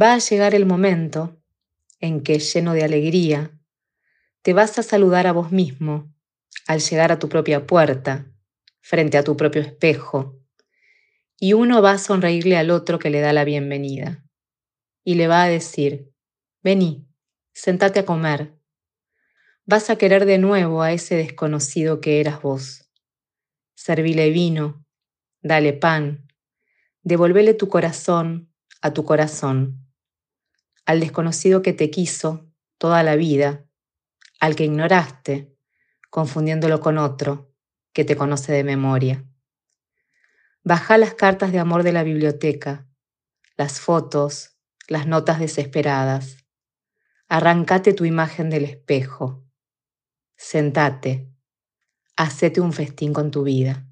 Va a llegar el momento en que, lleno de alegría, te vas a saludar a vos mismo al llegar a tu propia puerta, frente a tu propio espejo, y uno va a sonreírle al otro que le da la bienvenida y le va a decir, vení, sentate a comer. Vas a querer de nuevo a ese desconocido que eras vos. Servile vino, dale pan, devolvele tu corazón a tu corazón, al desconocido que te quiso toda la vida, al que ignoraste, confundiéndolo con otro que te conoce de memoria. Baja las cartas de amor de la biblioteca, las fotos, las notas desesperadas. Arrancate tu imagen del espejo. Sentate. Hacete un festín con tu vida.